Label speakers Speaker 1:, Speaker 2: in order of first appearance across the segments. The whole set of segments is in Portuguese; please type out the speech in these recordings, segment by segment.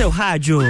Speaker 1: seu rádio.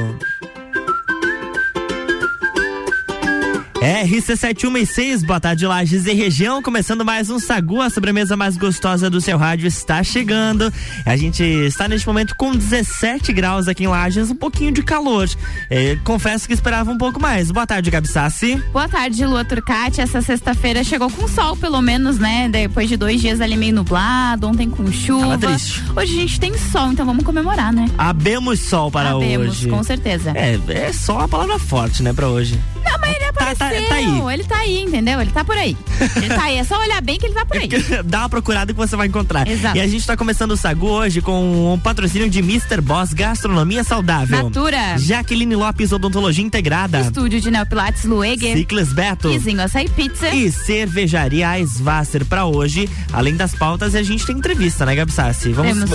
Speaker 1: RC716, boa tarde, Lages e região. Começando mais um Sagu, a sobremesa mais gostosa do seu rádio está chegando. A gente está neste momento com 17 graus aqui em Lages, um pouquinho de calor. É, confesso que esperava um pouco mais. Boa tarde, Gabi Sassi.
Speaker 2: Boa tarde, Lua Turcati. Essa sexta-feira chegou com sol, pelo menos, né? Depois de dois dias ali meio nublado, ontem com chuva.
Speaker 1: Tava triste.
Speaker 2: Hoje a gente tem sol, então vamos comemorar, né?
Speaker 1: Abemos sol para
Speaker 2: Abemos,
Speaker 1: hoje.
Speaker 2: com certeza.
Speaker 1: É, é só a palavra forte, né, para hoje.
Speaker 2: Não, mas ele
Speaker 1: Tá- tá-
Speaker 2: apareceu.
Speaker 1: tá aí.
Speaker 2: Ele tá aí, entendeu? Ele tá por aí. Ele tá aí. É só olhar bem que ele tá por aí.
Speaker 1: Dá uma procurada que você vai encontrar.
Speaker 2: Exato.
Speaker 1: E a gente tá começando o Sagu hoje com um patrocínio de Mr. Boss Gastronomia Saudável.
Speaker 2: Natura.
Speaker 1: Jaqueline Lopes Odontologia Integrada.
Speaker 2: Estúdio de Neopilates Lueger.
Speaker 1: Ciclis Beto.
Speaker 2: Izinho Açaí Pizza.
Speaker 1: E cervejaria Svasser pra hoje. Além das pautas, a gente tem entrevista, né, Gabi Sassi? Vamos,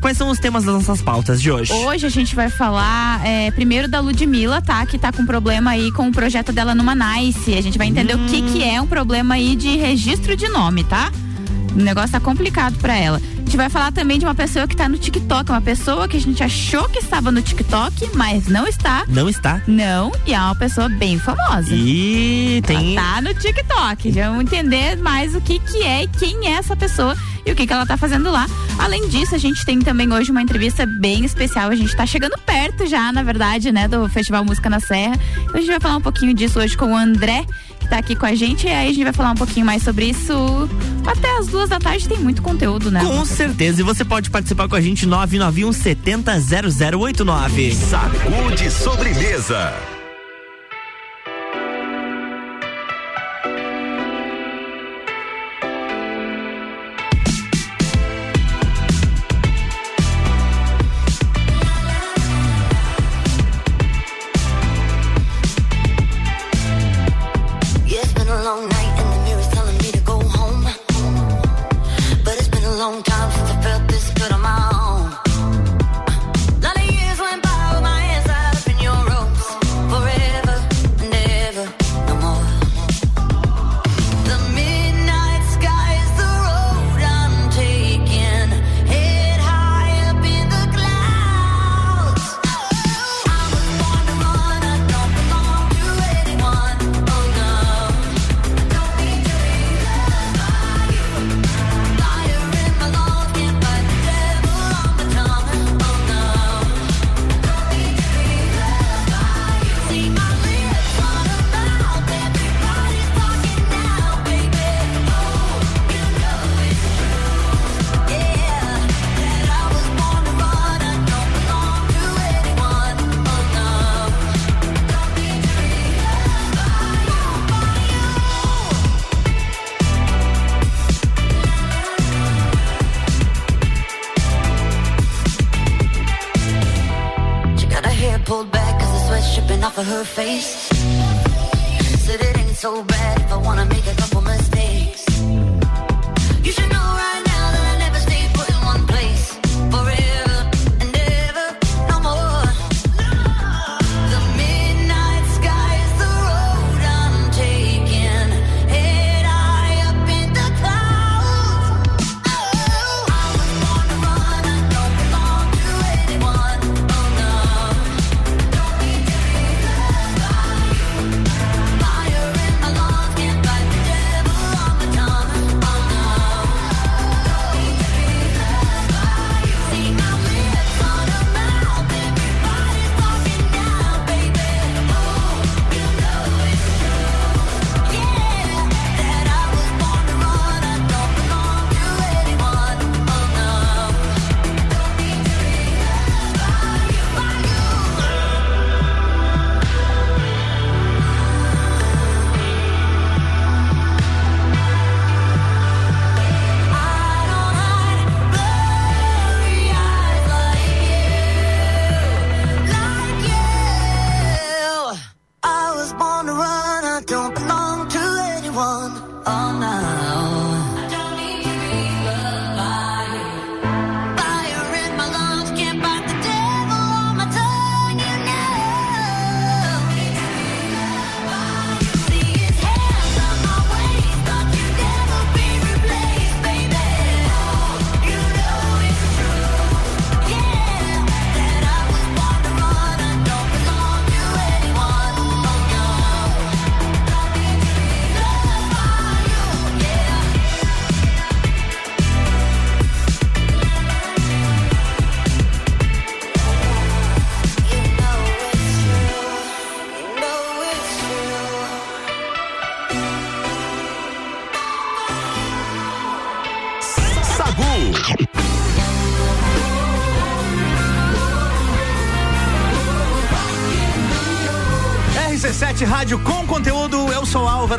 Speaker 1: quais são os temas das nossas pautas de hoje?
Speaker 2: Hoje a gente vai falar é, primeiro da Ludmilla, tá? Que tá com problema aí com o projeto dela numa Nice. A gente vai entender o que que é um problema aí de registro de nome, tá? O negócio tá complicado pra ela. A gente vai falar também de uma pessoa que tá no TikTok, uma pessoa que a gente achou que estava no TikTok, mas não está.
Speaker 1: Não está.
Speaker 2: Não, e é uma pessoa bem famosa.
Speaker 1: E tem.
Speaker 2: Ela tá no TikTok. Já vamos entender mais o que que é e quem é essa pessoa e o que que ela tá fazendo lá. Além disso, a gente tem também hoje uma entrevista bem especial. A gente tá chegando perto já, na verdade, né, do Festival Música na Serra. Então a gente vai falar um pouquinho disso hoje com o André, tá aqui com a gente. E aí a gente vai falar um pouquinho mais sobre isso. Até as duas da tarde tem muito conteúdo, né?
Speaker 1: Com certeza. E você pode participar com a gente 991 70 0089.
Speaker 3: Sacude sobremesa.
Speaker 4: Off of her face. Said it ain't so bad if I wanna make a couple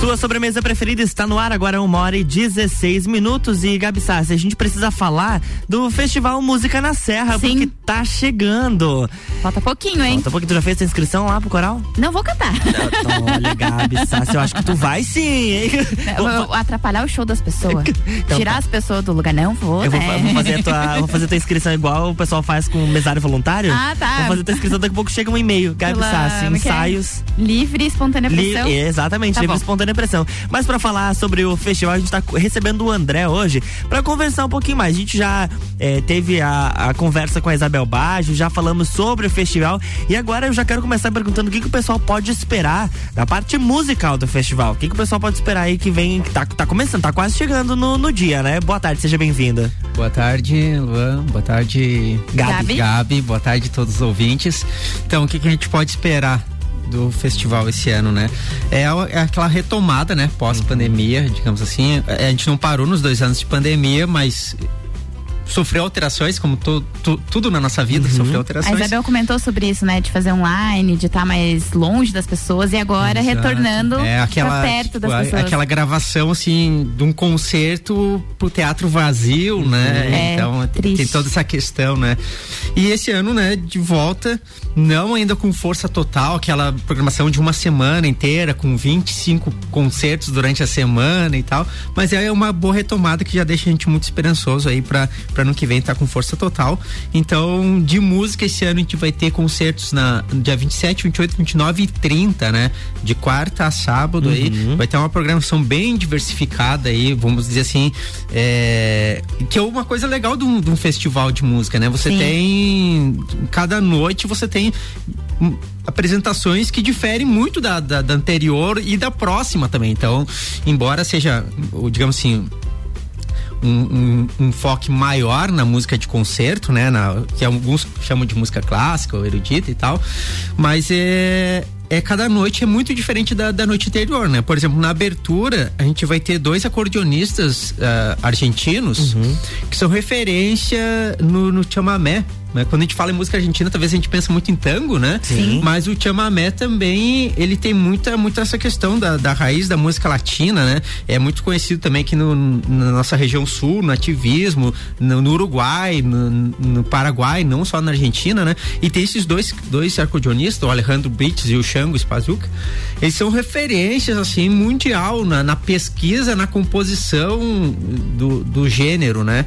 Speaker 1: Sua sobremesa preferida está no ar agora, uma hora e 16 minutos. E Gabi Sassi, a gente precisa falar do Festival Música na Serra,
Speaker 2: Sim.
Speaker 1: porque tá chegando.
Speaker 2: Falta pouquinho, hein?
Speaker 1: Falta pouco, tu já fez a inscrição lá pro coral?
Speaker 2: Não vou cantar.
Speaker 1: Olha, Gabi Sassi, eu acho que tu vai sim, hein?
Speaker 2: Eu vou atrapalhar o show das pessoas.
Speaker 1: Então
Speaker 2: Tirar
Speaker 1: tá.
Speaker 2: as pessoas do lugar. Não vou,
Speaker 1: Eu vou,
Speaker 2: né?
Speaker 1: fa- vou fazer a tua, vou fazer a tua inscrição igual o pessoal faz com o mesário voluntário.
Speaker 2: Ah, tá.
Speaker 1: Vou fazer a tua inscrição, daqui a pouco chega um e-mail. Gabi
Speaker 2: Pela-
Speaker 1: Sassi,
Speaker 2: é é?
Speaker 1: ensaios.
Speaker 2: Livre e espontânea
Speaker 1: Li-
Speaker 2: pressão.
Speaker 1: exatamente,
Speaker 2: Tá
Speaker 1: livre
Speaker 2: bom.
Speaker 1: espontânea pressão. Mas pra falar sobre o festival, a gente tá recebendo o André hoje pra conversar um pouquinho mais. A gente já eh, teve a, a conversa com a Isabel Baggio, já falamos sobre o festival e agora eu já quero começar perguntando o que, que o pessoal pode esperar da parte musical do festival. O que, que o pessoal pode esperar aí que vem, que tá, tá começando, tá quase chegando no, no dia, né? Boa tarde, seja bem-vinda.
Speaker 5: Boa tarde, Luan. Boa tarde,
Speaker 2: Gabi.
Speaker 5: Gabi. Boa tarde a todos os ouvintes. Então, o que, que a gente pode esperar do festival esse ano, né? É, é aquela retomada, né? Pós-pandemia, digamos assim. A gente não parou nos dois anos de pandemia, mas sofreu alterações, como to- tu- tudo na nossa vida sofreu
Speaker 2: A
Speaker 5: alterações.
Speaker 2: Isabel comentou sobre isso, né? De fazer online, de estar mais longe das pessoas e agora
Speaker 5: Exato.
Speaker 2: retornando
Speaker 5: é, aquela,
Speaker 2: pra perto
Speaker 5: tipo,
Speaker 2: das
Speaker 5: a-
Speaker 2: pessoas.
Speaker 5: Aquela gravação, assim, de um concerto pro teatro vazio, né?
Speaker 2: É,
Speaker 5: então,
Speaker 2: triste.
Speaker 5: tem toda essa questão, né? E esse ano, né, de volta, não ainda com força total, aquela programação de uma semana inteira, com 25 concertos durante a semana e tal, mas é uma boa retomada que já deixa a gente muito esperançoso aí pra, pra ano que vem estar com força total. Então, de música, esse ano a gente vai ter concertos na dia 27, 28, 29 e 30, né? De quarta a sábado aí. Vai ter uma programação bem diversificada aí, vamos dizer assim. é, que é uma coisa legal de um, de um festival de música, né? Você
Speaker 2: Sim.
Speaker 5: tem. Cada noite você tem apresentações que diferem muito da, da, da anterior e da próxima também. Então, embora seja, digamos assim, um, um, um foque maior na música de concerto, né? Na, que alguns chamam de música clássica ou erudita e tal. Mas é. É, cada noite é muito diferente da, da noite anterior, né? Por exemplo, na abertura, a gente vai ter dois acordeonistas ah, argentinos que são referência no, no chamamé. Né? Quando a gente fala em música argentina, talvez a gente pensa muito em tango, né?
Speaker 1: Sim.
Speaker 5: Mas o chamamé também, ele tem muita, muita essa questão da, da raiz da música latina, né? É muito conhecido também aqui no, na nossa região sul, no ativismo, no, no Uruguai, no, no Paraguai, não só na Argentina, né? E tem esses dois, dois acordeonistas, o Alejandro Brites e o Xango Spazuca. Eles são referências, assim, mundial na, na pesquisa, na composição do, do gênero, né?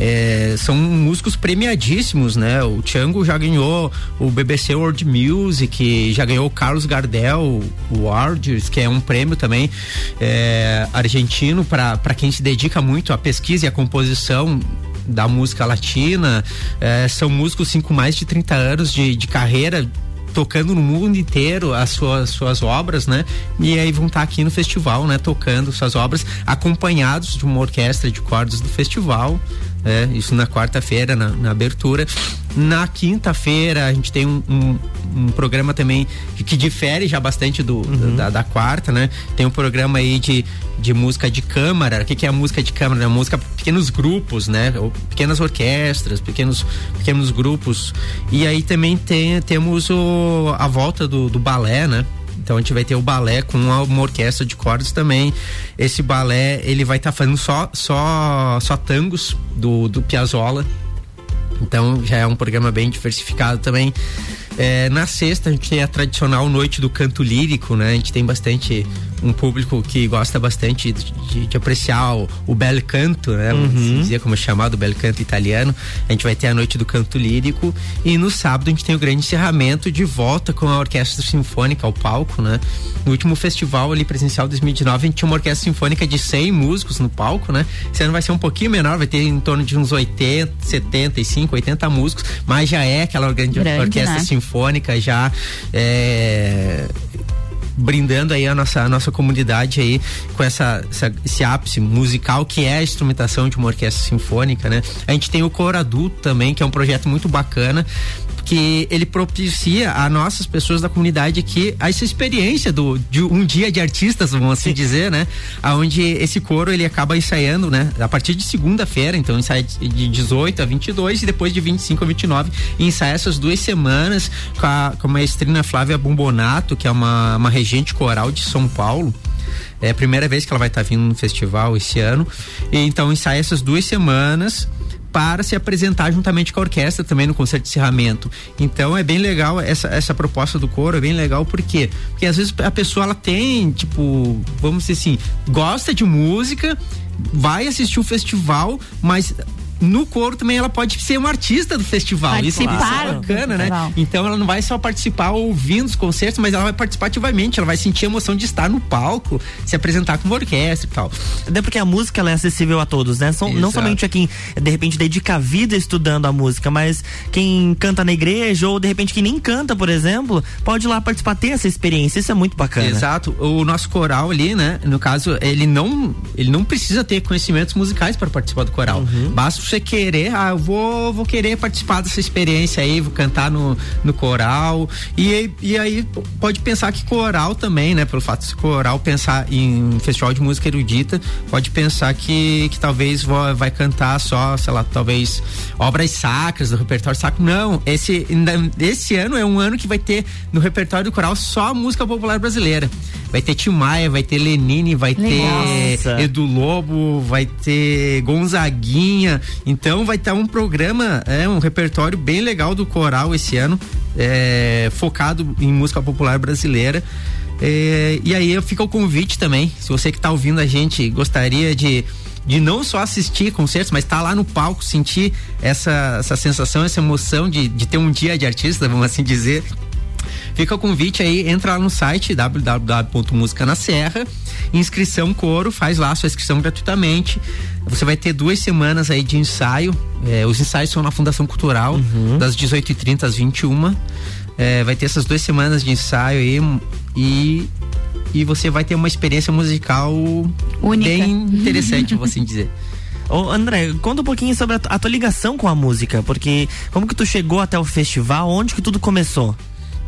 Speaker 5: É, são músicos premiadíssimos, né? O Django já ganhou o BBC World Music, já ganhou o Carlos Gardel, o Awards, que é um prêmio também é, argentino para quem se dedica muito à pesquisa e à composição da música latina. É, são músicos assim, com mais de 30 anos de, de carreira tocando no mundo inteiro as suas, suas obras, né? E aí vão estar aqui no festival, né? Tocando suas obras, acompanhados de uma orquestra de cordas do festival. Né? Isso na quarta-feira, na, na abertura. Na quinta-feira, a gente tem um, um, um programa também que, difere já bastante do, da, da quarta, né? Tem um programa aí de, de música de câmara. O que, que é a música de câmara? É a música para pequenos grupos, né? Ou pequenas orquestras, pequenos, pequenos grupos. E aí também tem, temos o, a volta do, do balé, né? Então a gente vai ter o balé com uma, orquestra de cordas também. Esse balé, ele vai estar fazendo só só só tangos do do Piazzolla. Então já é um programa bem diversificado também. É, na sexta a gente tem a tradicional noite do canto lírico, né? A gente tem bastante um público que gosta bastante de, de- de apreciar o, o bel canto, né? Vamos dizer como é chamado o bel canto italiano. A gente vai ter a noite do canto lírico e no sábado a gente tem o grande encerramento de volta com a orquestra sinfônica ao palco, né? No último festival ali presencial 2019 a gente tinha uma orquestra sinfônica de 100 músicos no palco, né? Esse ano vai ser um pouquinho menor, vai ter em torno de uns 80, 75, 80 músicos, mas já é aquela grande,
Speaker 2: Grande,
Speaker 5: orquestra
Speaker 2: né?
Speaker 5: sinfônica já é, brindando aí a nossa, a nossa comunidade aí com essa, essa- esse ápice musical que é a instrumentação de uma orquestra sinfônica, né? A gente tem o Coro Adulto também, que é um projeto muito bacana, que ele propicia a nossas pessoas da comunidade aqui essa experiência do de um dia de artistas, vamos assim dizer, né? Aonde esse coro ele acaba ensaiando, né? A partir de segunda-feira, então ensaia de 18 a 22 e depois de 25 a 29 ensaia essas duas semanas com a, com a maestrina Flávia Bombonato, que é uma, uma regente coral de São Paulo. É a primeira vez que ela vai estar tá vindo no festival esse ano. E, então ensaia essas duas semanas para se apresentar juntamente com a orquestra também no concerto de encerramento. Então é bem legal essa, essa proposta do coro, é bem legal porque porque às vezes a pessoa ela tem, tipo, vamos dizer assim, gosta de música, vai assistir o festival, mas no coro também ela pode ser uma artista do festival.
Speaker 2: Participar
Speaker 5: Isso é bacana, né? Então ela não vai só participar ouvindo os concertos, mas ela vai participar ativamente, ela vai sentir a emoção de estar no palco, se apresentar com uma orquestra e tal.
Speaker 1: Até porque a música ela é acessível a todos, né? São, não somente a quem de repente dedica a vida estudando a música, mas quem canta na igreja ou de repente quem nem canta, por exemplo, pode ir lá participar, ter essa experiência. Isso é muito bacana.
Speaker 5: Exato. O nosso coral ali, né? No caso, ele não, ele não precisa ter conhecimentos musicais para participar do coral. Uhum. Basta você querer, ah, eu vou, vou querer participar dessa experiência aí, vou cantar no, no coral. E, e aí pode pensar que coral também, né? Pelo fato de coral pensar em festival de música erudita, pode pensar que, que talvez vai, vai cantar só, sei lá, talvez obras sacras do repertório sacro. Não, esse, esse ano é um ano que vai ter no repertório do coral só música popular brasileira. Vai ter Tim Maia, vai ter Lenine, vai Nossa. ter Edu Lobo, vai ter Gonzaguinha. Então vai estar um programa, é um repertório bem legal do coral esse ano, é, focado em música popular brasileira. É, e aí fica o convite também, se você que está ouvindo a gente gostaria de de não só assistir concertos, mas estar tá lá no palco, sentir essa, essa sensação, essa emoção de, de ter um dia de artista, vamos assim dizer, Fica o convite aí, entra lá no site www.musica na serra, inscrição coro, faz lá a sua inscrição gratuitamente. Você vai ter duas semanas aí de ensaio. É, os ensaios são na Fundação Cultural, uhum. das 18h30 às 21 é, Vai ter essas duas semanas de ensaio aí e e você vai ter uma experiência musical Única. bem interessante, vou assim dizer.
Speaker 1: Ô, André, conta um pouquinho sobre a, a, tua ligação com a música, porque como que tu chegou até o festival, onde que tudo começou?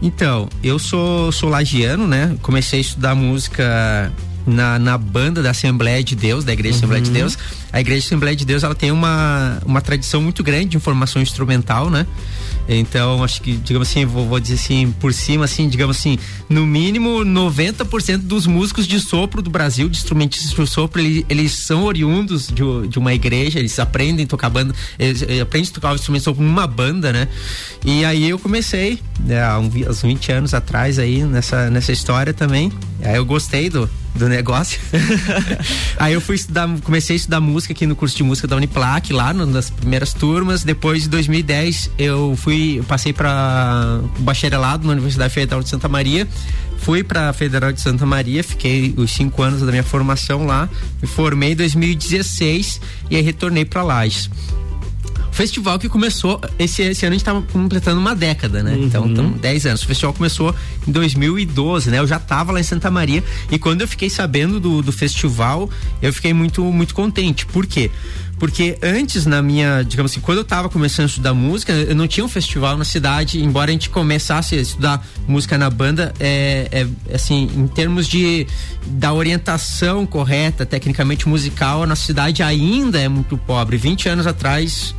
Speaker 5: Então, eu sou, sou lagiano, né? Comecei a estudar música na, na banda da Assembleia de Deus, da Igreja uhum. Assembleia de Deus. A Igreja Assembleia de Deus, ela tem uma, uma tradição muito grande de formação instrumental, né? Então, acho que, digamos assim, vou, vou, dizer assim, por cima, assim, digamos assim, no mínimo 90% dos músicos de sopro do Brasil, de instrumentistas de sopro, eles, eles são oriundos de, de, uma igreja, eles aprendem a tocar banda, eles, eles aprendem a tocar o instrumento de sopro numa banda, né? E aí eu comecei, né, há uns 20 anos atrás aí, nessa, nessa história também. Aí eu gostei do, do negócio. aí eu fui estudar, comecei a estudar música aqui no curso de música da Uniplac, lá nas primeiras turmas. Depois de 2010, eu fui, eu passei para bacharelado na Universidade Federal de Santa Maria. Fui para Federal de Santa Maria, fiquei os cinco anos da minha formação lá. Me formei em 2016 e aí retornei para Lages festival que começou, esse, esse ano a gente estava completando uma década, né? Então, uhum. Então, então, 10 anos. O festival começou em 2012, né? Eu já estava lá em Santa Maria e quando eu fiquei sabendo do, do festival, eu fiquei muito, muito contente. Por quê? Porque antes, na minha, digamos assim, quando eu estava começando a estudar música, eu não tinha um festival na cidade, embora a gente começasse a estudar música na banda, é, é assim, em termos de da orientação correta, tecnicamente musical, a nossa cidade ainda é muito pobre. 20 anos atrás,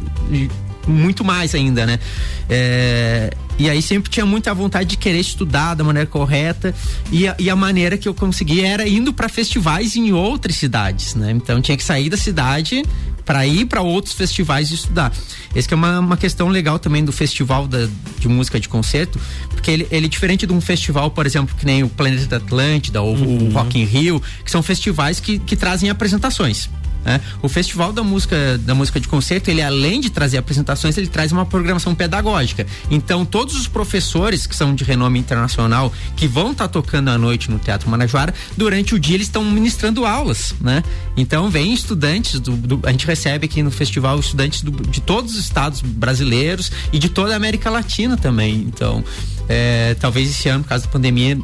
Speaker 5: muito mais ainda, né? É, e aí sempre tinha muita vontade de querer estudar da maneira correta e a, e a maneira que eu consegui era indo para festivais em outras cidades, né? Então tinha que sair da cidade para ir para outros festivais e estudar. Esse é uma, uma questão legal também do festival da, de música de concerto, porque ele, ele é diferente de um festival, por exemplo, que nem o Planeta Atlântida ou uhum. o Rock in Rio, que são festivais que, que trazem apresentações. Né? O Festival da Música da Música de Concerto, ele além de trazer apresentações, ele traz uma programação pedagógica. Então, todos os professores que são de renome internacional, que vão estar tá tocando à noite no Teatro Manajoara, durante o dia eles estão ministrando aulas, né? Então, vem estudantes do, do, a gente recebe aqui no festival estudantes do, de todos os estados brasileiros e de toda a América Latina também. Então, é, talvez esse ano, por causa da pandemia,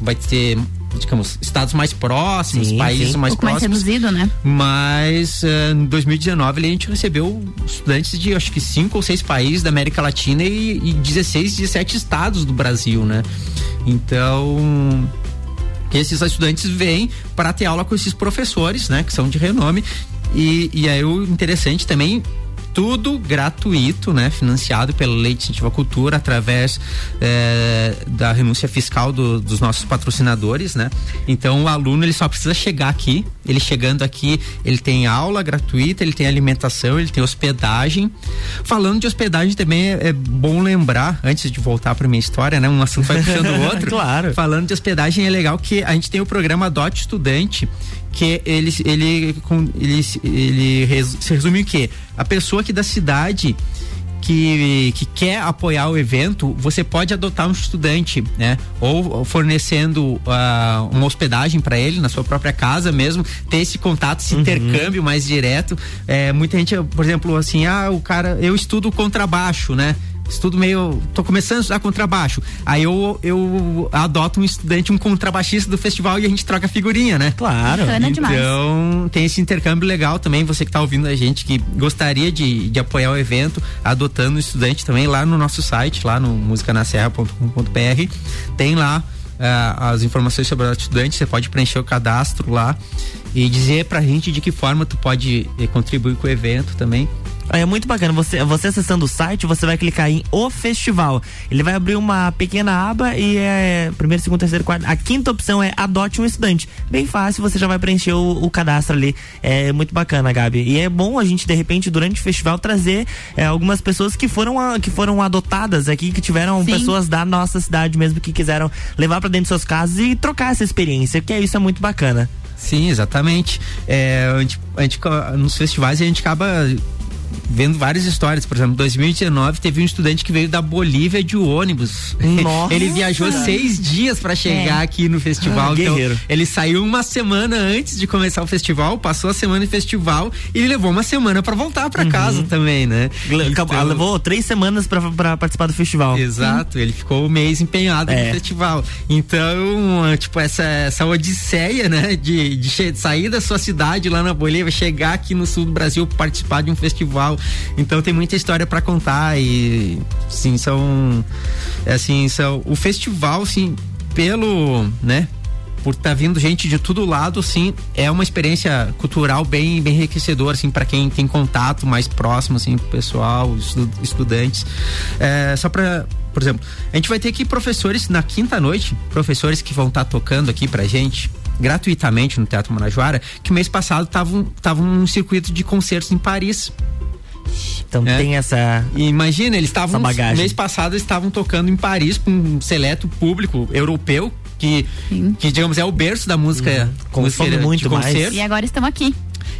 Speaker 5: vai ter digamos, estados mais próximos,
Speaker 1: Sim,
Speaker 5: países
Speaker 1: sim.
Speaker 5: mais
Speaker 2: pouco mais
Speaker 5: próximos.
Speaker 2: reduzido, né?
Speaker 5: Mas eh, em 2019 a gente recebeu estudantes de acho que cinco ou seis países da América Latina e, e 16, 17 estados do Brasil, né? Então esses estudantes vêm para ter aula com esses professores, né? Que são de renome. E, e aí o interessante também tudo gratuito, né? Financiado pela Lei de Incentivo à Cultura através eh, da renúncia fiscal do- dos nossos patrocinadores, né? Então o aluno ele só precisa chegar aqui. Ele chegando aqui, ele tem aula gratuita, ele tem alimentação, ele tem hospedagem. Falando de hospedagem também é, é bom lembrar, antes de voltar para minha história, né? Um assunto vai puxando o outro.
Speaker 1: Claro.
Speaker 5: Falando de hospedagem é legal que a gente tem o programa Adote Estudante que ele ele ele, ele se resume o quê? A pessoa aqui da cidade que, que quer apoiar o evento, você pode adotar um estudante, né? Ou fornecendo ah, uma hospedagem para ele na sua própria casa mesmo, ter esse contato, esse intercâmbio mais direto. É, muita gente, por exemplo, assim, ah, o cara, eu estudo contrabaixo, né? Estudo meio. tô começando a estudar contrabaixo. Aí eu, eu adoto um estudante, um contrabaixista do festival e a gente troca figurinha, né?
Speaker 1: Claro.
Speaker 2: Bacana demais.
Speaker 5: Então, tem esse intercâmbio legal também. Você que está ouvindo a gente, que gostaria de, de apoiar o evento, adotando um estudante também lá no nosso site, lá no musicanaserra.com.br. Tem lá ah, as informações sobre o estudante. Você pode preencher o cadastro lá e dizer pra gente de que forma tu pode eh, contribuir com o evento também.
Speaker 1: É muito bacana. Você, você acessando o site, você vai clicar em O Festival. Ele vai abrir uma pequena aba e é primeiro, segundo, terceiro, quarto. A quinta opção é Adote um Estudante. Bem fácil, você já vai preencher o, o cadastro ali. É muito bacana, Gabi. E é bom a gente, de repente, durante o festival, trazer é, algumas pessoas que foram, a- que foram adotadas aqui, que tiveram
Speaker 2: Sim.
Speaker 1: pessoas da nossa cidade mesmo que quiseram levar pra dentro de suas casas e trocar essa experiência, que é isso é muito bacana.
Speaker 5: Sim, exatamente. É, a gente, a gente, nos festivais a gente acaba vendo várias histórias. Por exemplo, em 2019 teve um estudante que veio da Bolívia de ônibus.
Speaker 1: Nossa.
Speaker 5: Ele viajou seis dias para chegar
Speaker 2: É.
Speaker 5: aqui no festival.
Speaker 1: Ah,
Speaker 5: então,
Speaker 1: guerreiro.
Speaker 5: ele saiu uma semana antes de começar o festival, passou a semana em festival e ele levou uma semana para voltar para casa também, né?
Speaker 1: Acabou-
Speaker 5: Então-
Speaker 1: levou três semanas pra, pra participar do festival.
Speaker 5: Exato, ele ficou um mês empenhado
Speaker 1: É.
Speaker 5: no festival. Então, tipo, essa, essa odisseia, né, de, de sair da sua cidade lá na Bolívia, chegar aqui no sul do Brasil, participar de um festival. Então tem muita história para contar e, sim, são, é, assim, são, o festival, assim, pelo, né, por estar vindo gente de todo lado, assim, é uma experiência cultural bem, bem enriquecedora, assim, para quem tem contato mais próximo, assim, pessoal, estu- estudantes. É, só para, por exemplo, a gente vai ter aqui professores na quinta noite, professores que vão estar tocando aqui pra gente gratuitamente no Teatro Marajoara, que mês passado estavam num circuito de concertos em Paris.
Speaker 1: Então
Speaker 5: É.
Speaker 1: tem essa.
Speaker 5: E imagina, eles estavam mês passado eles estavam tocando em Paris com um seleto público europeu que
Speaker 2: Sim.
Speaker 5: que digamos é o berço da música, música
Speaker 1: Consome
Speaker 5: de
Speaker 1: muito mais.
Speaker 5: concerto.
Speaker 2: E agora estamos aqui.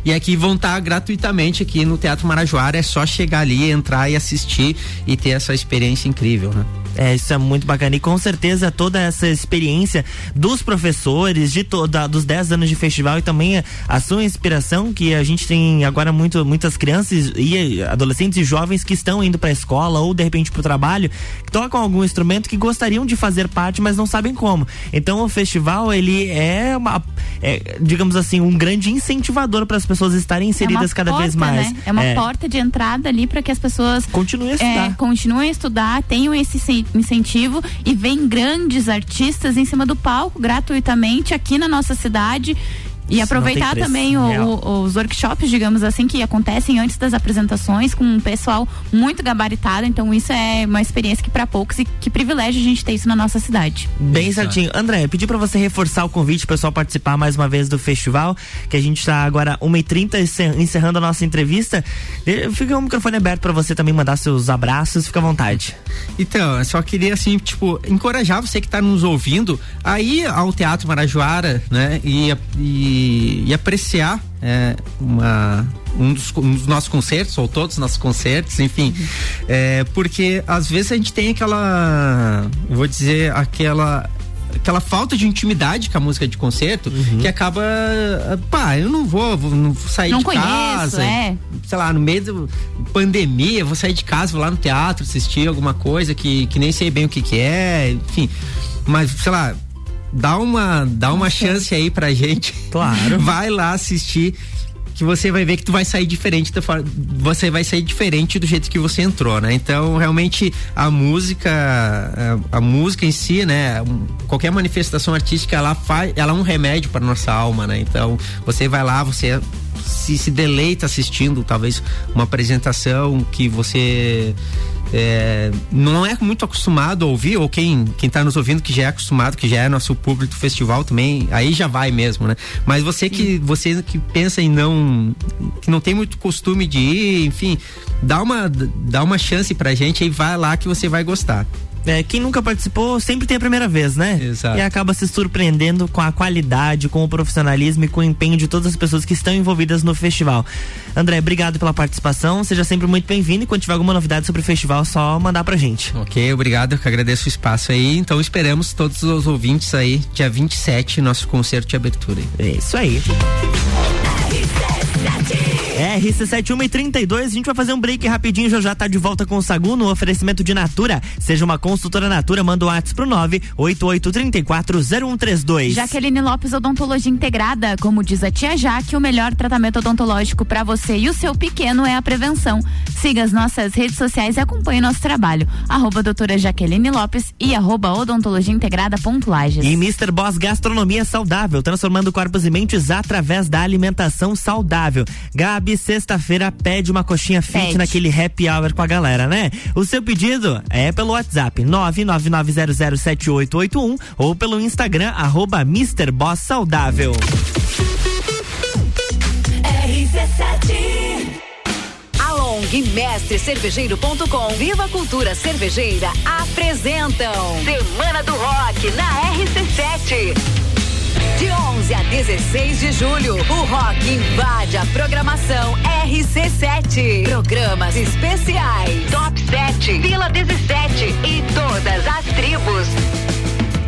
Speaker 5: E aqui vão estar gratuitamente aqui no Teatro Marajoara, é só chegar ali, entrar e assistir e ter essa experiência incrível, né?
Speaker 1: É, isso é muito bacana. E com certeza toda essa experiência dos professores, de toda, dos 10 anos de festival e também a, a sua inspiração, que a gente tem agora muito, muitas crianças e adolescentes e jovens que estão indo para a escola ou de repente para o trabalho, que tocam algum instrumento que gostariam de fazer parte, mas não sabem como. Então o festival, ele é uma, é, digamos assim, um grande incentivador para as pessoas estarem inseridas
Speaker 2: é
Speaker 1: cada
Speaker 2: porta,
Speaker 1: vez mais.
Speaker 2: Né? É uma porta de entrada ali para que as pessoas
Speaker 1: Continue a
Speaker 2: é,
Speaker 1: estudar.
Speaker 2: continuem a estudar, tenham esse incentivo e vem grandes artistas em cima do palco gratuitamente aqui na nossa cidade. E aproveitar também o- o- os workshops, digamos assim, que acontecem antes das apresentações com um pessoal muito gabaritado. Então, isso é uma experiência que para poucos e que privilégio a gente ter isso na nossa cidade.
Speaker 1: Bem certinho. André, pedi pra você reforçar o convite pro pessoal participar mais uma vez do festival, que a gente tá agora 1h30 encer- encerrando a nossa entrevista. Fica o microfone aberto pra você também mandar seus abraços, fica à vontade.
Speaker 5: Então, eu só queria, assim, tipo, encorajar você que está nos ouvindo a ir ao Teatro Marajoara, né? E, e, e apreciar é, uma, um, dos, um dos nossos concertos, ou todos os nossos concertos, enfim. É, porque às vezes a gente tem aquela, vou dizer, aquela aquela falta de intimidade com a música de concerto que acaba pá eu não vou, vou não vou sair
Speaker 2: Não
Speaker 5: de
Speaker 2: conheço,
Speaker 5: casa
Speaker 2: é.
Speaker 5: sei lá, no meio da pandemia, vou sair de casa, vou lá no teatro assistir alguma coisa que, que nem sei bem o que que é, enfim. Mas, sei lá, dá uma, dá uma chance aí pra gente.
Speaker 1: Claro.
Speaker 5: Vai lá assistir que você vai ver que tu vai sair diferente da forma, você vai sair diferente do jeito que você entrou, né? Então, realmente a música, a, a música em si, né, qualquer manifestação artística ela faz, ela é um remédio para nossa alma, né? Então, você vai lá, você se, se deleita assistindo talvez uma apresentação que você é, não é muito acostumado a ouvir, ou quem, quem tá nos ouvindo que já é acostumado, que já é nosso público do festival também, aí já vai mesmo, né? Mas você que, você que pensa em não, que não tem muito costume de ir, enfim, dá uma, dá uma chance pra gente e vai lá que você vai gostar
Speaker 1: é, quem nunca participou sempre tem a primeira vez, né?
Speaker 5: Exato.
Speaker 1: E acaba se surpreendendo com a qualidade, com o profissionalismo e com o empenho de todas as pessoas que estão envolvidas no festival. André, obrigado pela participação, seja sempre muito bem-vindo e quando tiver alguma novidade sobre o festival, só mandar pra gente.
Speaker 5: Ok, obrigado, eu que agradeço o espaço aí. Então esperamos todos os ouvintes aí, dia 27, nosso concerto de abertura.
Speaker 1: É isso aí. RC7132, a gente vai fazer um break rapidinho, já já tá de volta com o Sagu no oferecimento de Natura. Seja uma consultora Natura, manda o WhatsApp pro 988340132.
Speaker 2: Jaqueline Lopes Odontologia Integrada, como diz a tia Jaque, o melhor tratamento odontológico para você e o seu pequeno é a prevenção. Siga as nossas redes sociais e acompanhe nosso trabalho. Arroba doutora Jaqueline Lopes e arroba odontologia integrada ponto Lages.
Speaker 1: E Mr. Boss Gastronomia Saudável, transformando corpos e mentes através da alimentação saudável. Gabi Gabi, sexta-feira, pede uma coxinha fit pede. naquele happy hour com a galera, né? O seu pedido é pelo WhatsApp 999007881 ou pelo Instagram, arroba Mr. Boss Saudável.
Speaker 6: RC7 Along e Mestre Cervejeiro.com Viva a Cultura Cervejeira apresentam Semana do Rock na RC7. De 11 a 16 de julho, o rock invade a programação RC7. Programas especiais, Top 7, Vila 17 e todas as tribos.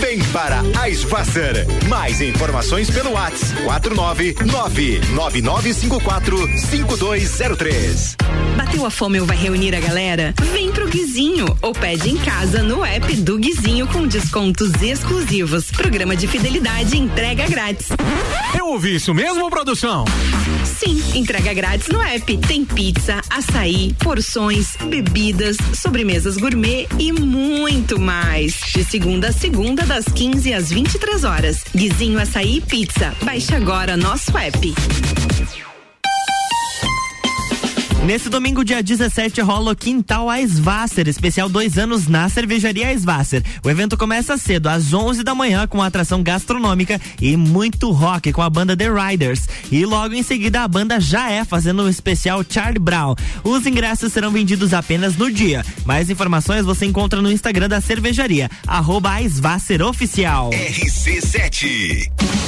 Speaker 3: Vem para Eisvasser. Mais informações pelo WhatsApp 49999545203.
Speaker 7: Bateu a fome ou vai reunir a galera? Vem pro Guizinho ou pede em casa no app do Guizinho com descontos exclusivos. Programa de fidelidade entrega grátis.
Speaker 8: Eu ouvi isso mesmo, produção?
Speaker 7: Sim, entrega grátis no app. Tem pizza, açaí, porções, bebidas, sobremesas gourmet e muito mais. De segunda a segunda, das 15 às 23 horas. Guizinho Açaí Pizza. Baixe agora nosso app.
Speaker 1: Nesse domingo, dia 17, rola o Quintal Eisvasser, especial dois anos na cervejaria Eisvasser. O evento começa cedo, às 11 da manhã, com atração gastronômica e muito rock com a banda The Riders. E logo em seguida, a banda já é fazendo o especial Charlie Brown. Os ingressos serão vendidos apenas no dia. Mais informações você encontra no Instagram da cervejaria, arroba Eisvasser Oficial.
Speaker 3: RC7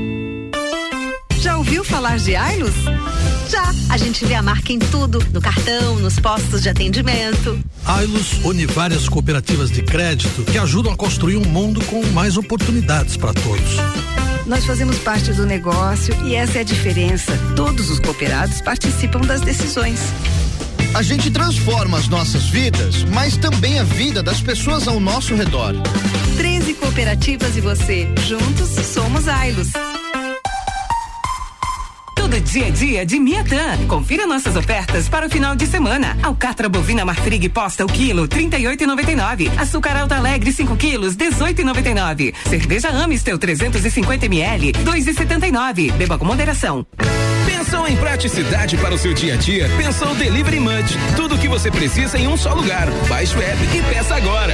Speaker 6: Já ouviu falar de Ailus? Já. A gente vê a marca em tudo, no cartão, nos postos de atendimento.
Speaker 9: Ailus une várias cooperativas de crédito que ajudam a construir um mundo com mais oportunidades para todos.
Speaker 6: Nós fazemos parte do negócio e essa é a diferença. Todos os cooperados participam das decisões.
Speaker 10: A gente transforma as nossas vidas, mas também a vida das pessoas ao nosso redor.
Speaker 6: 13 cooperativas e você. Juntos somos Ailus.
Speaker 11: Todo dia a dia de Miatã. Confira nossas ofertas para o final de semana. Alcatra bovina Marfrig posta o quilo 38,99. Açúcar alta alegre 5 quilos 18,99. Cerveja Amistel 350 ml 2,79. Beba com moderação.
Speaker 12: Pensou em praticidade para o seu dia a dia? Pensou Delivery Munch. Tudo o que você precisa em um só lugar. Baixe o app e peça agora.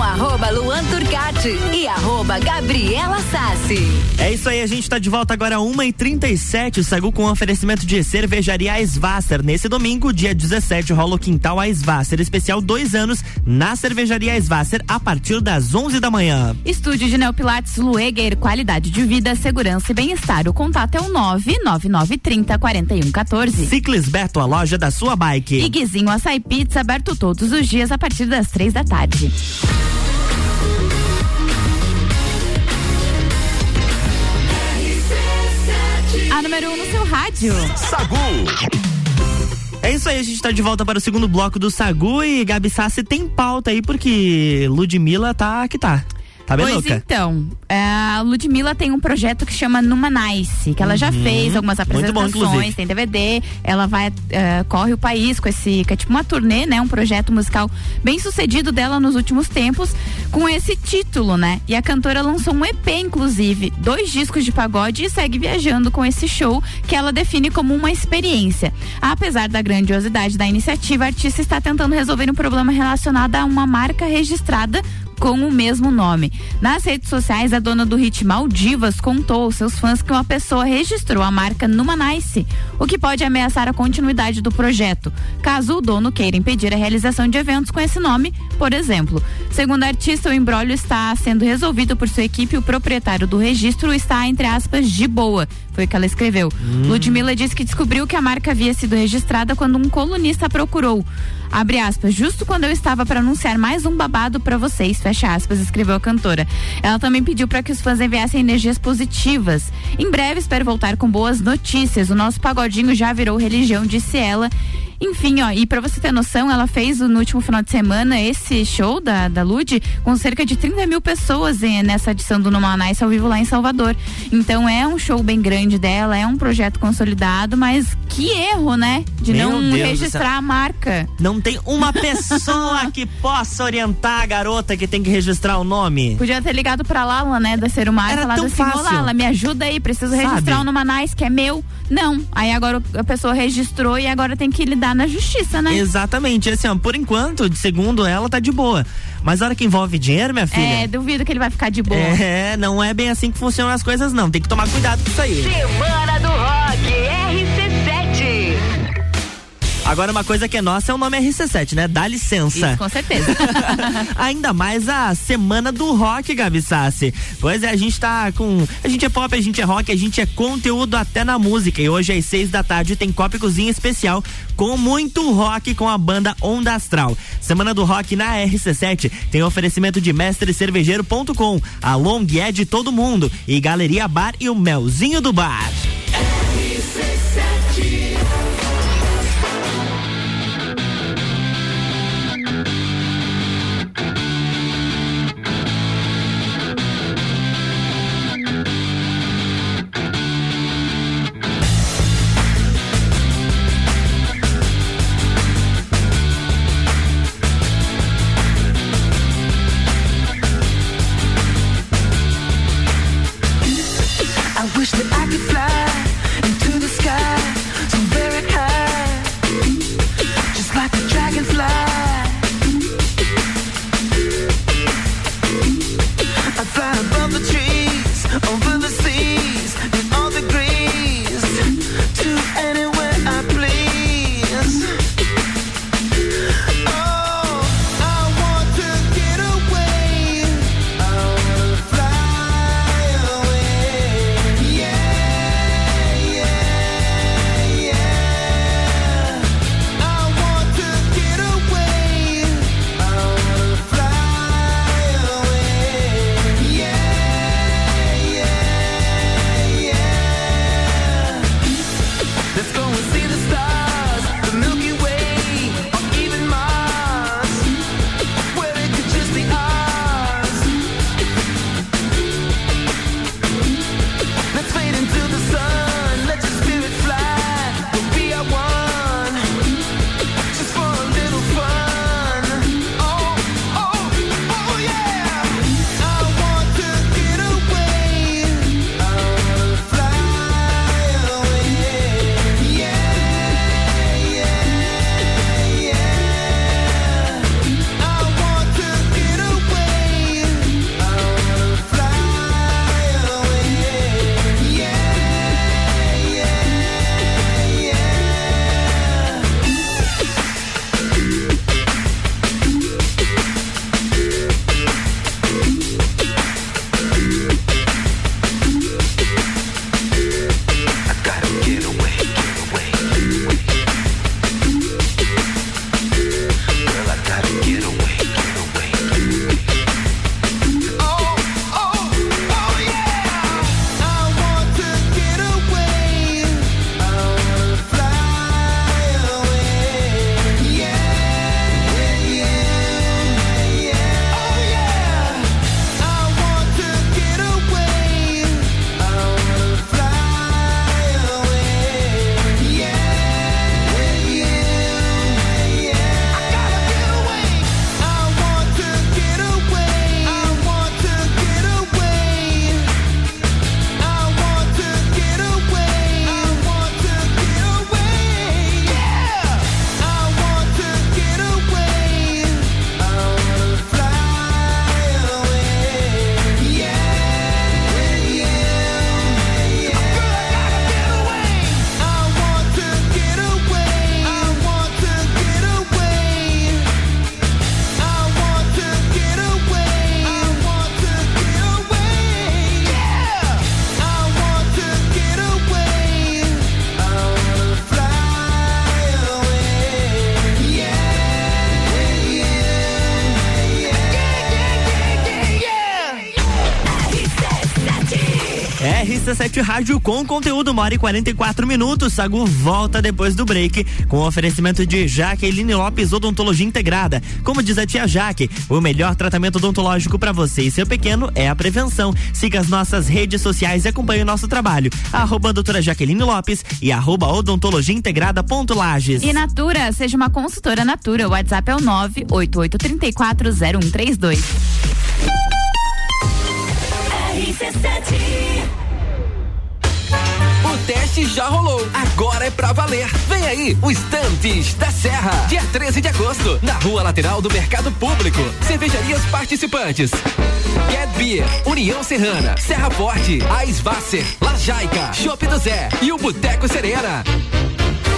Speaker 6: arroba Luan Turcati e arroba Gabriela Sassi.
Speaker 1: É isso aí, a gente está de volta agora uma e 37 o Sagu com oferecimento de cervejaria Svasser. Nesse domingo, dia 17, rola o quintal a Svasser, especial dois anos na cervejaria Svasser a partir das 11 da manhã.
Speaker 2: Estúdio de Neopilates Lueger, qualidade de vida, segurança e bem-estar. O contato é o 99930 4114.
Speaker 1: Ciclis Beto, a loja da sua bike.
Speaker 2: E Guizinho Açaí Pizza, aberto todos os dias a partir das três da tarde. Número 1 um no seu rádio.
Speaker 3: Sagu.
Speaker 1: É isso aí, a gente tá de volta para o segundo bloco do Sagu e Gabi Sassi tem pauta aí porque Ludmilla tá que tá. Tá bem
Speaker 2: pois
Speaker 1: louca?
Speaker 2: então, é, a Ludmilla tem um projeto que chama Numa Nice, que ela já
Speaker 1: Uhum.
Speaker 2: fez algumas
Speaker 1: bom,
Speaker 2: apresentações,
Speaker 1: inclusive.
Speaker 2: tem DVD, ela vai, é, corre o país com esse, que é tipo uma turnê, né? Um projeto musical bem sucedido dela nos últimos tempos, com esse título, né? E a cantora lançou um EP, inclusive, dois discos de pagode e segue viajando com esse show que ela define como uma experiência. Apesar da grandiosidade da iniciativa, a artista está tentando resolver um problema relacionado a uma marca registrada com o mesmo nome. Nas redes sociais, a dona do hit Maldivas contou aos seus fãs que uma pessoa registrou a marca Numa Nice, o que pode ameaçar a continuidade do projeto, caso o dono queira impedir a realização de eventos com esse nome, por exemplo. Segundo a artista, o embrólio está sendo resolvido por sua equipe e o proprietário do registro está, entre aspas, de boa. Foi o que ela escreveu. Ludmilla disse que descobriu que a marca havia sido registrada quando um colunista procurou. Abre aspas, justo quando eu estava para anunciar mais um babado para vocês, fecha aspas, escreveu a cantora. Ela também pediu para que os fãs enviassem energias positivas. Em breve espero voltar com boas notícias. O nosso pagodinho já virou religião, disse ela. Enfim, ó, e pra você ter noção, ela fez no último final de semana esse show da, da Lud com cerca de 30 mil pessoas em- nessa edição do Numa Nice ao vivo lá em Salvador. Então é um show bem grande dela, é um projeto consolidado, mas que erro, né? De
Speaker 1: Meu
Speaker 2: não
Speaker 1: Deus
Speaker 2: registrar a marca.
Speaker 1: Não tem uma pessoa que possa orientar a garota que tem que registrar o nome.
Speaker 2: Podia ter ligado pra Lala, né, da Serumar,
Speaker 1: Era
Speaker 2: falado
Speaker 1: tão
Speaker 2: assim,
Speaker 1: fácil.
Speaker 2: ô Lala, me ajuda aí, preciso
Speaker 1: Sabe?
Speaker 2: registrar o Numa Nice, que é meu. Não, aí agora a pessoa registrou e agora tem que lidar na justiça, né?
Speaker 1: Exatamente, assim, ó, por enquanto, de segundo ela, tá de boa. Mas a hora que envolve dinheiro, minha filha.
Speaker 2: É, duvido que ele vai ficar de boa.
Speaker 1: É, não é bem assim que funcionam as coisas, não. Tem que tomar cuidado com isso aí.
Speaker 6: Semana do Rock,
Speaker 1: Agora, uma coisa que é nossa é o nome RC7, né? Dá licença.
Speaker 2: Isso, com certeza.
Speaker 1: Ainda mais a semana do rock, Gabi Sassi. Pois é, a gente tá com. A gente é pop, a gente é rock, a gente é conteúdo até na música. E hoje às seis da tarde tem Copa Cozinha especial com muito rock com a banda Onda Astral. Semana do rock na RC7 tem oferecimento de mestrecervejeiro.com, a Long é de todo mundo e Galeria Bar e o Melzinho do Bar. RC7 Rádio com conteúdo, uma hora e 44 minutos. Sagu volta depois do break com o oferecimento de Jaqueline Lopes Odontologia Integrada. Como diz a tia Jaque, o melhor tratamento odontológico para você e seu pequeno é a prevenção. Siga as nossas redes sociais e acompanhe o nosso trabalho. Arroba doutora Jaqueline Lopes e arroba odontologia integrada ponto Lages.
Speaker 2: E Natura, seja uma consultora Natura. O WhatsApp é o 988340132.
Speaker 13: O teste já rolou, agora é pra valer. Vem aí, o Estantes da Serra. Dia 13 de agosto, na rua lateral do Mercado Público. Cervejarias participantes. Get Beer, União Serrana, Serra Forte, Aisvasser, Lajaica, Chopp do Zé e o Boteco Serena.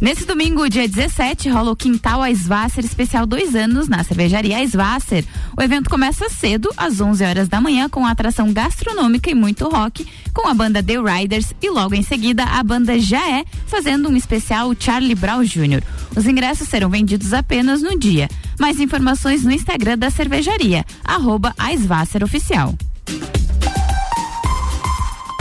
Speaker 2: Nesse domingo, dia 17, rola o Quintal Aisvasser especial dois anos na cervejaria Aisvasser. O evento começa cedo, às 11 horas da manhã, com atração gastronômica e muito rock, com a banda The Riders e logo em seguida a banda Já É, fazendo um especial Charlie Brown Jr. Os ingressos serão vendidos apenas no dia. Mais informações no Instagram da cervejaria, arroba Aisvasser Oficial.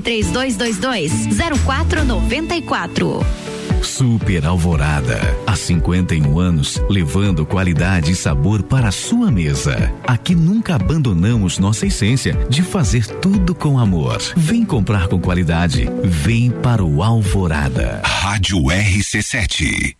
Speaker 14: 3222 0494.
Speaker 15: Super Alvorada. Há 51 anos, levando qualidade e sabor para a sua mesa. Aqui nunca abandonamos nossa essência de fazer tudo com amor. Vem comprar com qualidade. Vem para o Alvorada.
Speaker 3: Rádio RC7.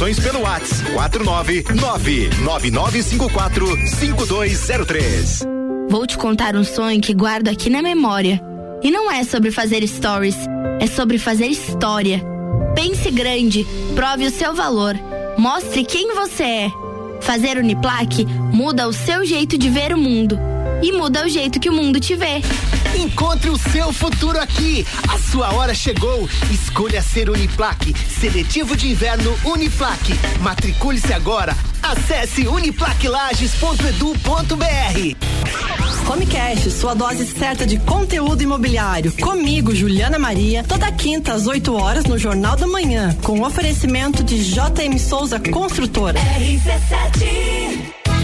Speaker 3: pelo WhatsApp 49999545203.
Speaker 16: Vou te contar um sonho que guardo aqui na memória. E não é sobre fazer stories, é sobre fazer história. Pense grande, prove o seu valor, mostre quem você é. Fazer Uniplaque muda o seu jeito de ver o mundo e muda o jeito que o mundo te vê.
Speaker 17: Encontre o seu futuro aqui. A sua hora chegou. Escolha ser Uniplaque. Seletivo de inverno Uniplaque. Matricule-se agora. Acesse uniplaquilages.edu.br.
Speaker 18: Homecast, sua dose certa de conteúdo imobiliário. Comigo, Juliana Maria, toda quinta às 8 horas no Jornal da Manhã, com oferecimento de JM Souza Construtora.
Speaker 19: RC7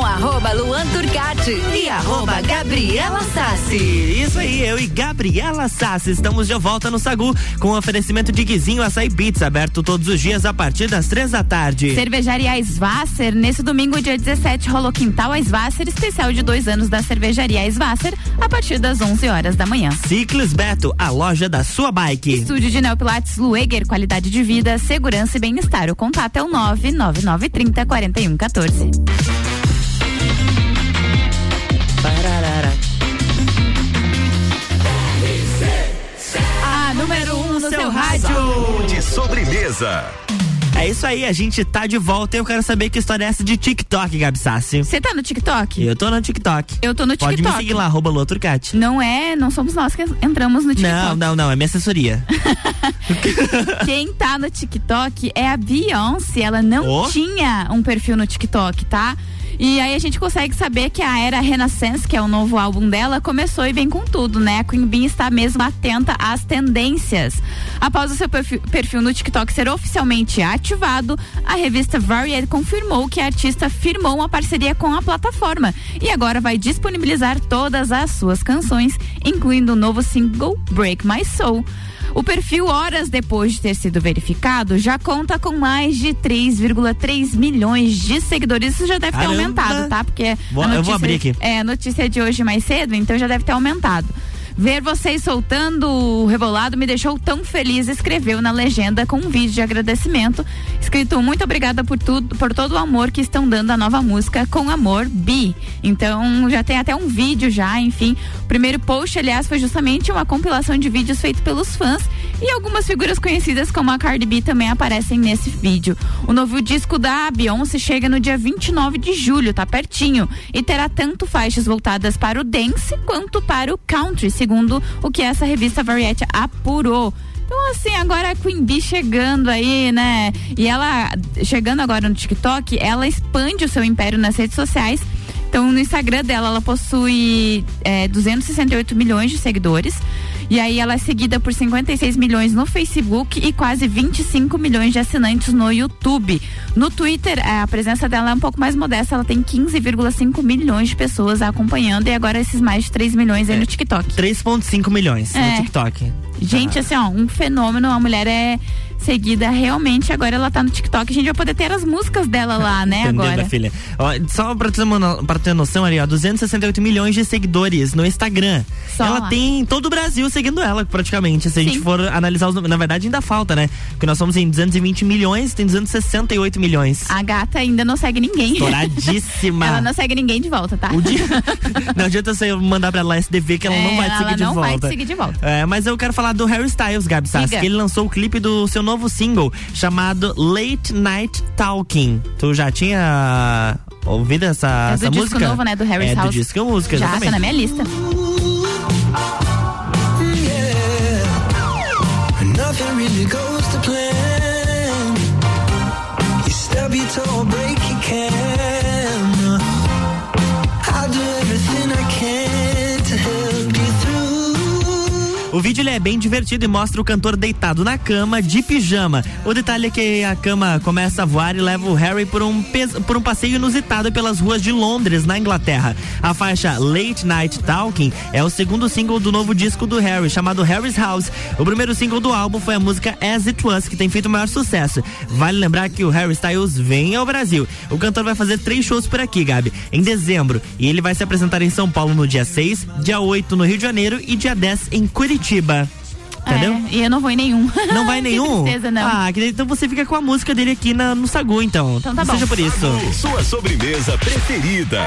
Speaker 6: Com arroba Luan Turcati e arroba Gabriela Sassi.
Speaker 1: Isso aí, eu e Gabriela Sassi estamos de volta no Sagu com oferecimento de Guizinho Açaí Pizza, aberto todos os dias a partir das três da tarde.
Speaker 2: Cervejaria Svasser, nesse domingo, dia 17, rolou Quintal Svasser, especial de dois anos da Cervejaria Svasser, a partir das 11 horas da manhã.
Speaker 1: Ciclis Beto, a loja da sua bike.
Speaker 2: Estúdio de Neopilates Lueger, qualidade de vida, segurança e bem-estar. O contato é o 99930 4114.
Speaker 1: É isso aí, a gente tá de volta e eu quero saber que história é essa de TikTok, Gabi Sassi.
Speaker 2: Você tá no TikTok?
Speaker 1: Eu tô no TikTok.
Speaker 2: Eu tô no
Speaker 1: Pode
Speaker 2: TikTok.
Speaker 1: me seguir lá, arroba Luaturcati.
Speaker 2: Não é, não somos nós que entramos no TikTok.
Speaker 1: Não, não, não, é minha assessoria.
Speaker 2: Quem tá no TikTok é a Beyoncé. Ela não
Speaker 1: Oh.
Speaker 2: tinha um perfil no TikTok, tá? E aí a gente consegue saber que a era Renaissance, que é o novo álbum dela, começou e vem com tudo, né? A Queen Bee está mesmo atenta às tendências. Após o seu perfil, no TikTok ser oficialmente ativado, a revista Variety confirmou que a artista firmou uma parceria com a plataforma e agora vai disponibilizar todas as suas canções, incluindo o novo single Break My Soul. O perfil, horas depois de ter sido verificado, já conta com mais de 3,3 milhões de seguidores. Isso já deve
Speaker 1: Caramba.
Speaker 2: ter aumentado, tá? Porque
Speaker 1: Vou-
Speaker 2: a
Speaker 1: eu vou
Speaker 2: notícia,
Speaker 1: abrir aqui.
Speaker 2: É, a notícia de hoje mais cedo, então já deve ter aumentado. Ver vocês soltando o rebolado me deixou tão feliz, escreveu na legenda com um vídeo de agradecimento, escrito muito obrigada por tudo, por todo o amor que estão dando à nova música com amor Bi. Então já tem até um vídeo já, enfim. O primeiro post, aliás, foi justamente uma compilação de vídeos feito pelos fãs e algumas figuras conhecidas como a Cardi B também aparecem nesse vídeo. O novo disco da Beyoncé chega no dia 29 de julho, tá pertinho, e terá tanto faixas voltadas para o dance quanto para o country, segundo o que essa revista Variety apurou. Então, assim, agora a Queen Bee chegando aí, né? E ela, chegando agora no TikTok, ela expande o seu império nas redes sociais. Então, no Instagram dela, ela possui é, 268 milhões de seguidores. E aí, ela é seguida por 56 milhões no Facebook e quase 25 milhões de assinantes no YouTube. No Twitter, é, a presença dela é um pouco mais modesta. Ela tem 15,5 milhões de pessoas acompanhando. E agora, esses mais de 3 milhões aí no TikTok.
Speaker 1: 3,5 milhões
Speaker 2: É.
Speaker 1: no TikTok.
Speaker 2: Gente, assim, ó, um fenômeno. A mulher é seguida realmente. Agora ela tá no TikTok. A gente vai poder ter as músicas dela lá, né? Agora.
Speaker 1: filha? Ó, só pra ter, uma, pra ter noção ali, ó, 268 milhões de seguidores no Instagram.
Speaker 2: Só
Speaker 1: ela
Speaker 2: lá.
Speaker 1: tem todo o Brasil seguindo ela, praticamente. Se a gente
Speaker 2: Sim.
Speaker 1: for analisar os números. Na verdade, ainda falta, né? Porque nós somos em 220 milhões, tem 268 milhões.
Speaker 2: A gata ainda não segue ninguém.
Speaker 1: Estouradíssima.
Speaker 2: ela não segue ninguém de volta, tá?
Speaker 1: O dia- Não adianta você mandar pra ela SDV que ela não
Speaker 2: É,
Speaker 1: vai te seguir
Speaker 2: ela
Speaker 1: de
Speaker 2: não vai
Speaker 1: volta.
Speaker 2: te seguir de volta.
Speaker 1: É, mas eu quero falar do Harry Styles, Gabi
Speaker 2: Diga.
Speaker 1: que ele lançou o clipe do seu novo single chamado Late Night Talking. Tu já tinha ouvido essa,
Speaker 2: É do
Speaker 1: essa
Speaker 2: disco
Speaker 1: música?
Speaker 2: novo, né, do Harry
Speaker 1: é,
Speaker 2: Styles.
Speaker 1: do disco música,
Speaker 2: Já
Speaker 1: exatamente.
Speaker 2: tá na minha lista.
Speaker 20: Nothing really goes to plan. You stub your toe, break
Speaker 1: O vídeo é bem divertido e mostra o cantor deitado na cama de pijama. O detalhe é que a cama começa a voar e leva o Harry por um, por um passeio inusitado pelas ruas de Londres, na Inglaterra. A faixa Late Night Talking é o segundo single do novo disco do Harry, chamado Harry's House. O primeiro single do álbum foi a música As It Was, que tem feito o maior sucesso. Vale lembrar que o Harry Styles vem ao Brasil. O cantor vai fazer três shows por aqui, Gabi, em dezembro. E ele vai se apresentar em São Paulo no dia 6, dia 8 no Rio de Janeiro e dia 10 em Curitiba. Entendeu?
Speaker 2: É, e eu não vou em nenhum.
Speaker 1: Não vai em
Speaker 2: Que
Speaker 1: nenhum?
Speaker 2: tristeza, não.
Speaker 1: Ah, então você fica com a música dele aqui na- no Sagu, então.
Speaker 2: Então tá bom.
Speaker 1: Seja por isso.
Speaker 3: Sua sobremesa preferida.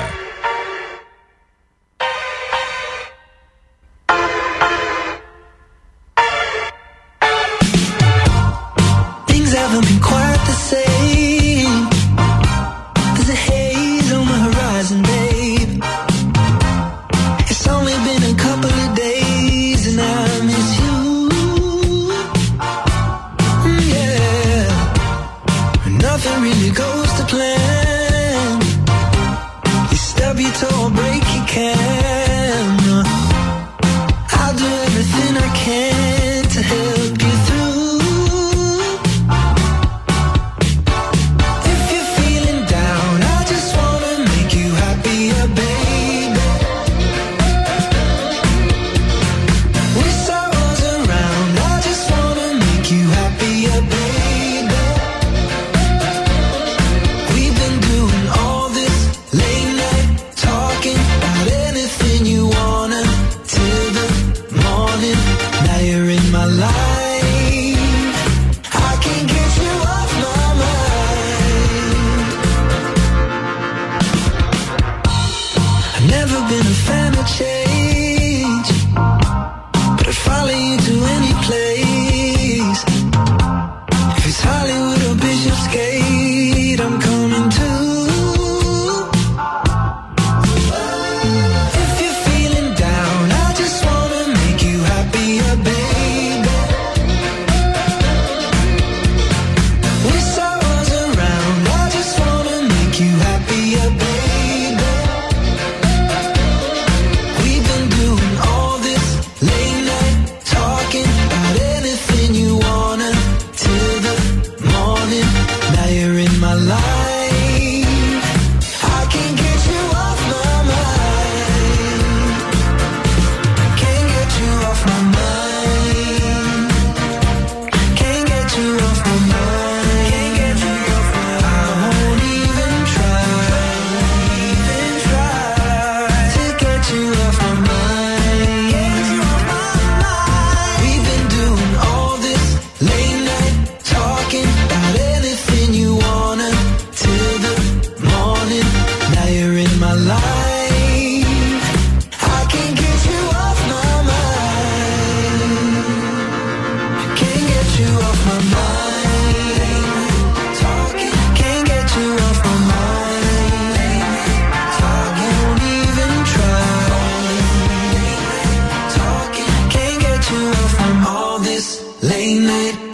Speaker 20: Late night.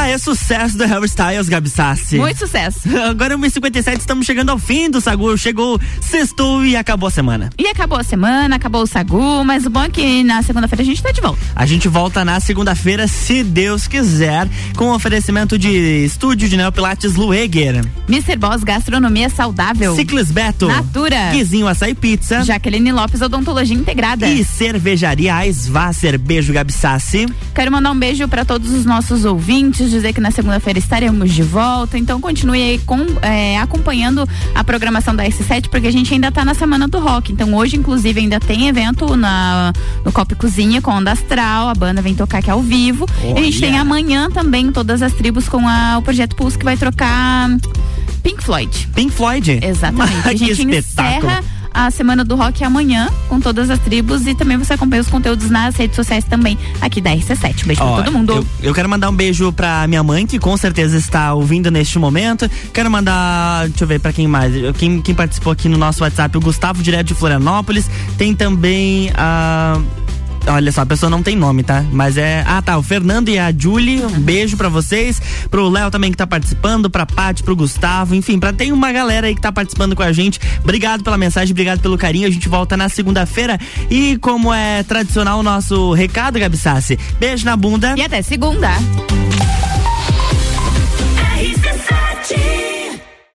Speaker 1: Ah, é sucesso do Harry Styles, Gabi Sassi.
Speaker 2: Muito sucesso.
Speaker 1: Agora 1h57, estamos chegando ao fim do Sagu. Chegou, sextou e acabou a semana.
Speaker 2: E acabou a semana, acabou o Sagu, mas o bom é que na segunda-feira a gente tá de volta.
Speaker 1: A gente volta na segunda-feira, se Deus quiser, com oferecimento de estúdio de Neopilates Lueger.
Speaker 2: Mr. Boss Gastronomia Saudável.
Speaker 1: Ciclis Beto.
Speaker 2: Natura.
Speaker 1: Guizinho Açaí Pizza.
Speaker 2: Jaqueline Lopes Odontologia Integrada.
Speaker 1: E cervejaria Aisvasser. Beijo, Gabi Sassi.
Speaker 2: Quero mandar um beijo para todos os nossos ouvintes, dizer que na segunda-feira estaremos de volta. Então continue aí com, é, acompanhando a programação da S7, porque a gente ainda tá na semana do rock. Então hoje, inclusive, ainda tem evento na, no Copa e Cozinha com Onda Astral. A banda vem tocar aqui ao vivo. E a gente
Speaker 1: Olha.
Speaker 2: tem amanhã também todas as tribos com a- o Projeto Pulse que vai trocar Pink Floyd.
Speaker 1: Pink Floyd?
Speaker 2: Exatamente. A
Speaker 1: que
Speaker 2: gente
Speaker 1: espetáculo.
Speaker 2: encerra a Semana do Rock amanhã com todas as tribos e também você acompanha os conteúdos nas redes sociais também aqui da RC7. Beijo
Speaker 1: Ó,
Speaker 2: pra todo mundo.
Speaker 1: Eu, eu quero mandar um beijo pra minha mãe, que com certeza está ouvindo neste momento. Quero mandar, deixa eu ver pra quem mais. Quem, quem participou aqui no nosso WhatsApp, o Gustavo, direto de Florianópolis. Tem também a. Olha só, a pessoa não tem nome, tá? Mas é. Ah, tá. O Fernando e a Julie, um beijo pra vocês. Pro Léo também que tá participando, pra Paty, pro Gustavo, enfim, pra tem uma galera aí que tá participando com a gente. Obrigado pela mensagem, obrigado pelo carinho. A gente volta na segunda-feira. E como é tradicional o nosso recado, Gabi Sassi, beijo na bunda.
Speaker 2: E até segunda.